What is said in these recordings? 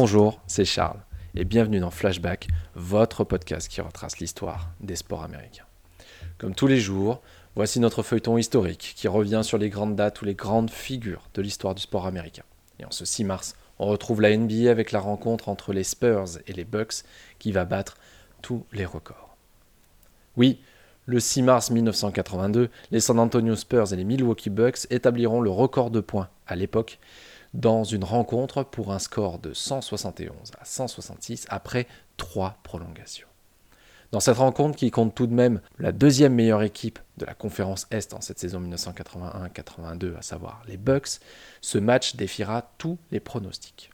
Bonjour, c'est Charles et bienvenue dans Flashback, votre podcast qui retrace l'histoire des sports américains. Comme tous les jours, voici notre feuilleton historique qui revient sur les grandes dates ou les grandes figures de l'histoire du sport américain. Et en ce 6 mars, on retrouve la NBA avec la rencontre entre les Spurs et les Bucks qui va battre tous les records. Oui, le 6 mars 1982, les San Antonio Spurs et les Milwaukee Bucks établiront le record de points à l'époque dans une rencontre pour un score de 171 à 166 après trois prolongations. Dans cette rencontre qui compte tout de même la deuxième meilleure équipe de la conférence Est en cette saison 1981-82, à savoir les Bucks, ce match défiera tous les pronostics.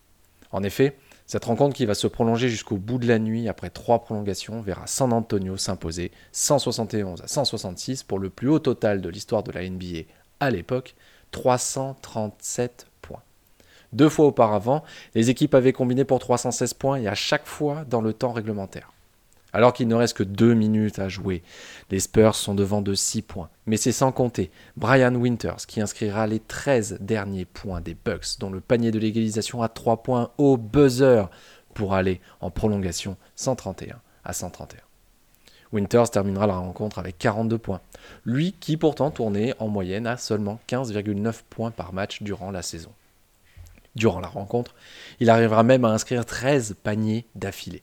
En effet, cette rencontre qui va se prolonger jusqu'au bout de la nuit après trois prolongations verra San Antonio s'imposer 171 à 166 pour le plus haut total de l'histoire de la NBA à l'époque, 337 points. Deux fois auparavant, les équipes avaient combiné pour 316 points et à chaque fois dans le temps réglementaire. Alors qu'il ne reste que deux minutes à jouer, les Spurs sont devant de 6 points. Mais c'est sans compter Brian Winters qui inscrira les 13 derniers points des Bucks, dont le panier de l'égalisation à 3 points au buzzer pour aller en prolongation 131 à 131. Winters terminera la rencontre avec 42 points. Lui qui pourtant tournait en moyenne à seulement 15,9 points par match durant la saison. Durant la rencontre, il arrivera même à inscrire 13 paniers d'affilée.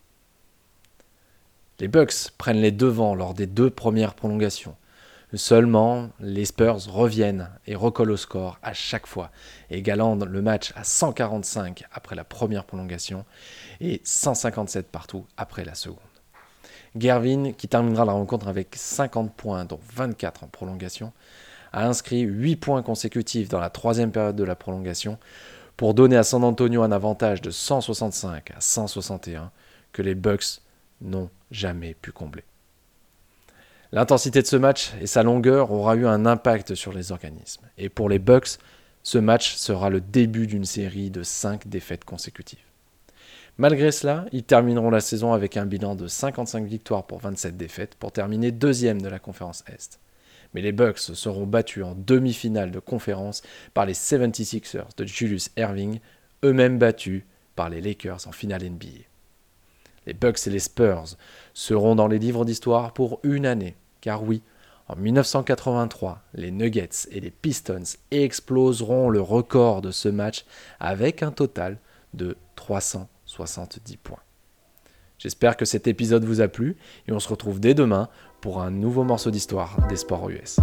Les Bucks prennent les devants lors des deux premières prolongations. Seulement, les Spurs reviennent et recollent au score à chaque fois, égalant le match à 145 après la première prolongation et 157 partout après la seconde. Gervin, qui terminera la rencontre avec 50 points, dont 24 en prolongation, a inscrit 8 points consécutifs dans la troisième période de la prolongation pour donner à San Antonio un avantage de 165 à 161 que les Bucks n'ont jamais pu combler. L'intensité de ce match et sa longueur aura eu un impact sur les organismes. Et pour les Bucks, ce match sera le début d'une série de 5 défaites consécutives. Malgré cela, ils termineront la saison avec un bilan de 55 victoires pour 27 défaites pour terminer deuxième de la conférence Est. Mais les Bucks seront battus en demi-finale de conférence par les 76ers de Julius Erving, eux-mêmes battus par les Lakers en finale NBA. Les Bucks et les Spurs seront dans les livres d'histoire pour une année, car oui, en 1983, les Nuggets et les Pistons exploseront le record de ce match avec un total de 370 points. J'espère que cet épisode vous a plu et on se retrouve dès demain pour un nouveau morceau d'histoire des sports US.